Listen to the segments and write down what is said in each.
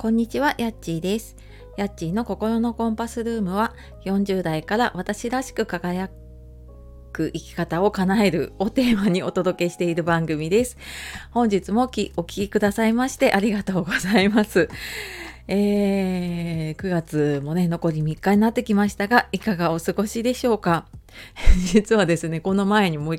こんにちは、やっちーです。やっちーの心のコンパスルームは40代から私らしく輝く生き方を叶えるをテーマにお届けしている番組です。本日もお聴きくださいましてありがとうございます。えー、9月もね、残り3日になってきましたが、いかがお過ごしでしょうか？実はですね、この前にもう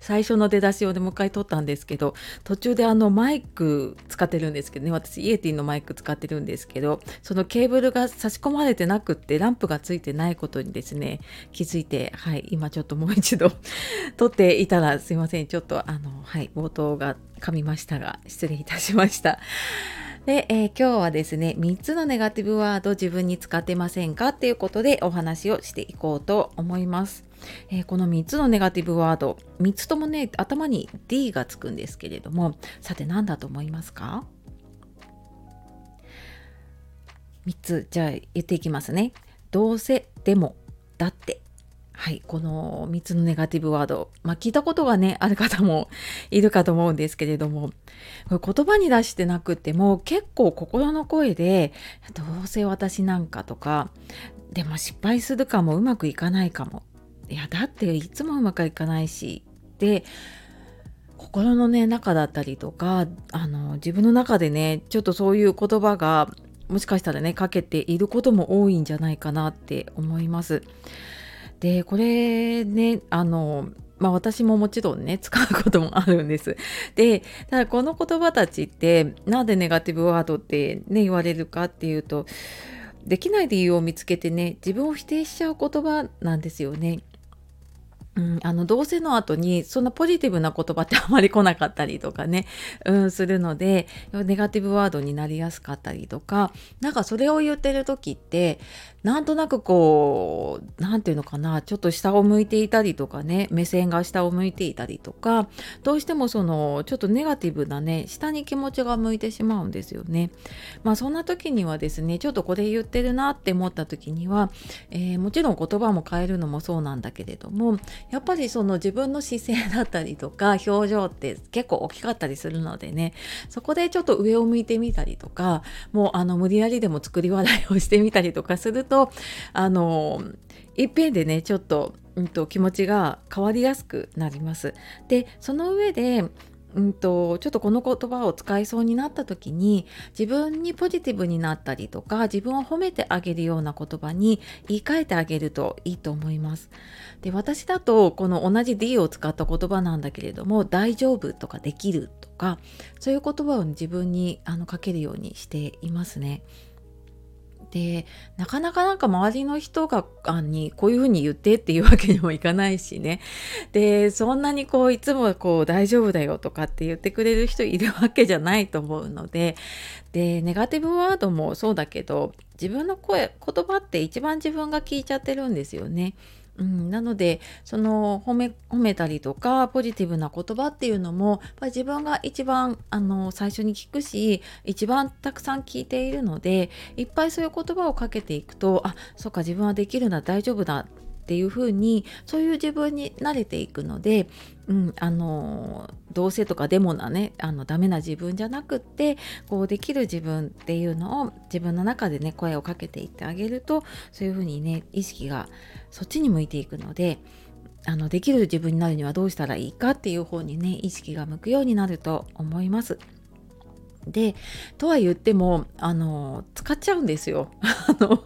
最初の出だしをでもう一回撮ったんですけど、途中であのマイク使ってるんですけどね、私イエティのマイク使ってるんですけど、そのケーブルが差し込まれてなくってランプがついてないことにですね、気づいて、はい、今ちょっともう一度 撮っていたらすいません、ちょっとあの、はい、冒頭が噛みましたが、失礼いたしました。で、えー今日はですね、3つのネガティブワード自分に使ってませんかっていうことでお話をしていこうと思います。えーこの3つのネガティブワード、3つともね、頭に D がつくんですけれども、さて何だと思いますか ?3 つ、じゃあ言っていきますね。どうせ、でも、だって。はい、この3つのネガティブワード、まあ、聞いたことがねある方もいるかと思うんですけれども。これ言葉に出してなくても結構心の声で「どうせ私なんか」とか「でも失敗するかもうまくいかないかも」いやだっていつもうまくいかないしで心のね中だったりとかあの自分の中でねちょっとそういう言葉がもしかしたらねかけていることも多いんじゃないかなって思います。でこれねあのまあ私ももちろんね 使うこともあるんです。でただこの言葉たちってなんでネガティブワードってね言われるかっていうとできない理由を見つけてね自分を否定しちゃう言葉なんですよね。うん、あのどうせの後にそんなポジティブな言葉ってあまり来なかったりとかね、うん、するのでネガティブワードになりやすかったりとかなんかそれを言ってる時ってなんとなくこう何て言うのかなちょっと下を向いていたりとかね目線が下を向いていたりとかどうしてもそのちょっとネガティブなね下に気持ちが向いてしまうんですよね。まあそんな時にはですねちょっとこれ言ってるなって思った時には、えーもちろん言葉も変えるのもそうなんだけれどもやっぱりその自分の姿勢だったりとか 表情って結構大きかったりするのでねそこでちょっと上を向いてみたりとかもうあの無理やりでも作り笑いをしてみたりとかするとあのいっぺんでねちょっと,、うん、と気持ちが変わりやすくなります。でその上でうんとちょっとこの言葉を使いそうになった時に自分にポジティブになったりとか自分を褒めてあげるような言葉に言い換えてあげるといいと思います。で私だとこの同じ D を使った言葉なんだけれども「大丈夫」とか「できる」とかそういう言葉を自分にあのかけるようにしていますね。でなかなかなんか周りの人があにこういうふうに言ってっていうわけにもいかないしねでそんなにこういつもこう大丈夫だよとかって言ってくれる人いるわけじゃないと思うのででネガティブワードもそうだけど自分の声言葉って一番自分が聞いちゃってるんですよね。うん、なのでその褒め褒めたりとかポジティブな言葉っていうのもやっぱり自分が一番あの最初に聞くし一番たくさん聞いているのでいっぱいそういう言葉をかけていくとあそっか自分はできるな大丈夫だっていう風にそういう自分に慣れていくので、うん、あのどうせとかでもなねあのダメな自分じゃなくってこうできる自分っていうのを自分の中でね声をかけていってあげるとそういう風にね意識がそっちに向いていくのであのできる自分になるにはどうしたらいいかっていう方にね意識が向くようになると思います。でとは言ってもあの使っちゃうんですよ。あの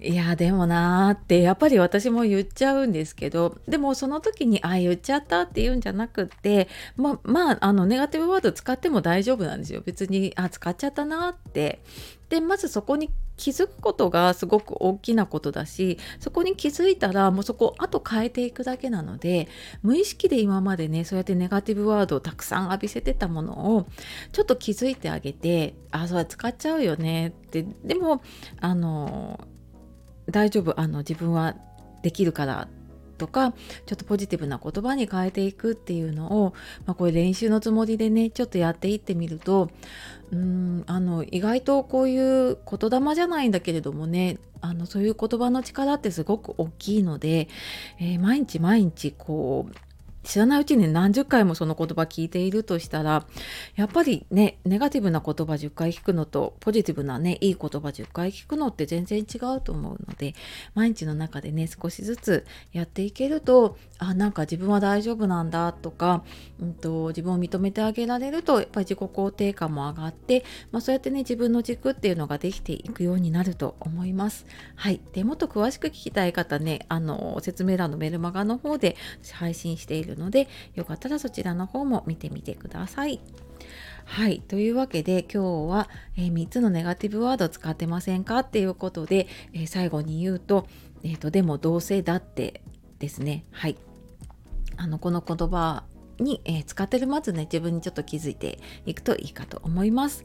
いやでもなーってやっぱり私も言っちゃうんですけどでもその時にああ言っちゃったって言うんじゃなくてままああのネガティブワード使っても大丈夫なんですよ。別にあ使っちゃったなって。でまずそこに気づくことがすごく大きなことだしそこに気づいたらもうそこあと変えていくだけなので無意識で今までねそうやってネガティブワードをたくさん浴びせてたものをちょっと気づいてあげてあそれ使っちゃうよねって。でもあの大丈夫あの自分はできるからとかちょっとポジティブな言葉に変えていくっていうのを、まあ、これ練習のつもりでねちょっとやっていってみるとうんあの意外とこういう言霊じゃないんだけれどもねあのそういう言葉の力ってすごく大きいので、えー毎日毎日こう知らないうちに何十回もその言葉聞いているとしたらやっぱりねネガティブな言葉10回聞くのとポジティブなねいい言葉10回聞くのって全然違うと思うので毎日の中でね少しずつやっていけるとあなんか自分は大丈夫なんだとか、うんと、自分を認めてあげられるとやっぱり自己肯定感も上がって、まあ、そうやってね自分の軸っていうのができていくようになると思います。はい、でもっと詳しく聞きたい方ねあの説明欄のメルマガの方で配信しているのでよかったらそちらの方も見てみてください。はい。というわけで今日は、えー、3つのネガティブワード使ってませんかっていうことで、えー、最後に言うと、えーと、でもどうせだってですね。はい。あのこの言葉に、えー、使ってるまずね自分にちょっと気づいていくといいかと思います。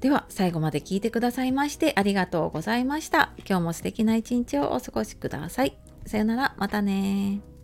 では最後まで聞いてくださいましてありがとうございました。今日も素敵な一日をお過ごしください。さよなら、またね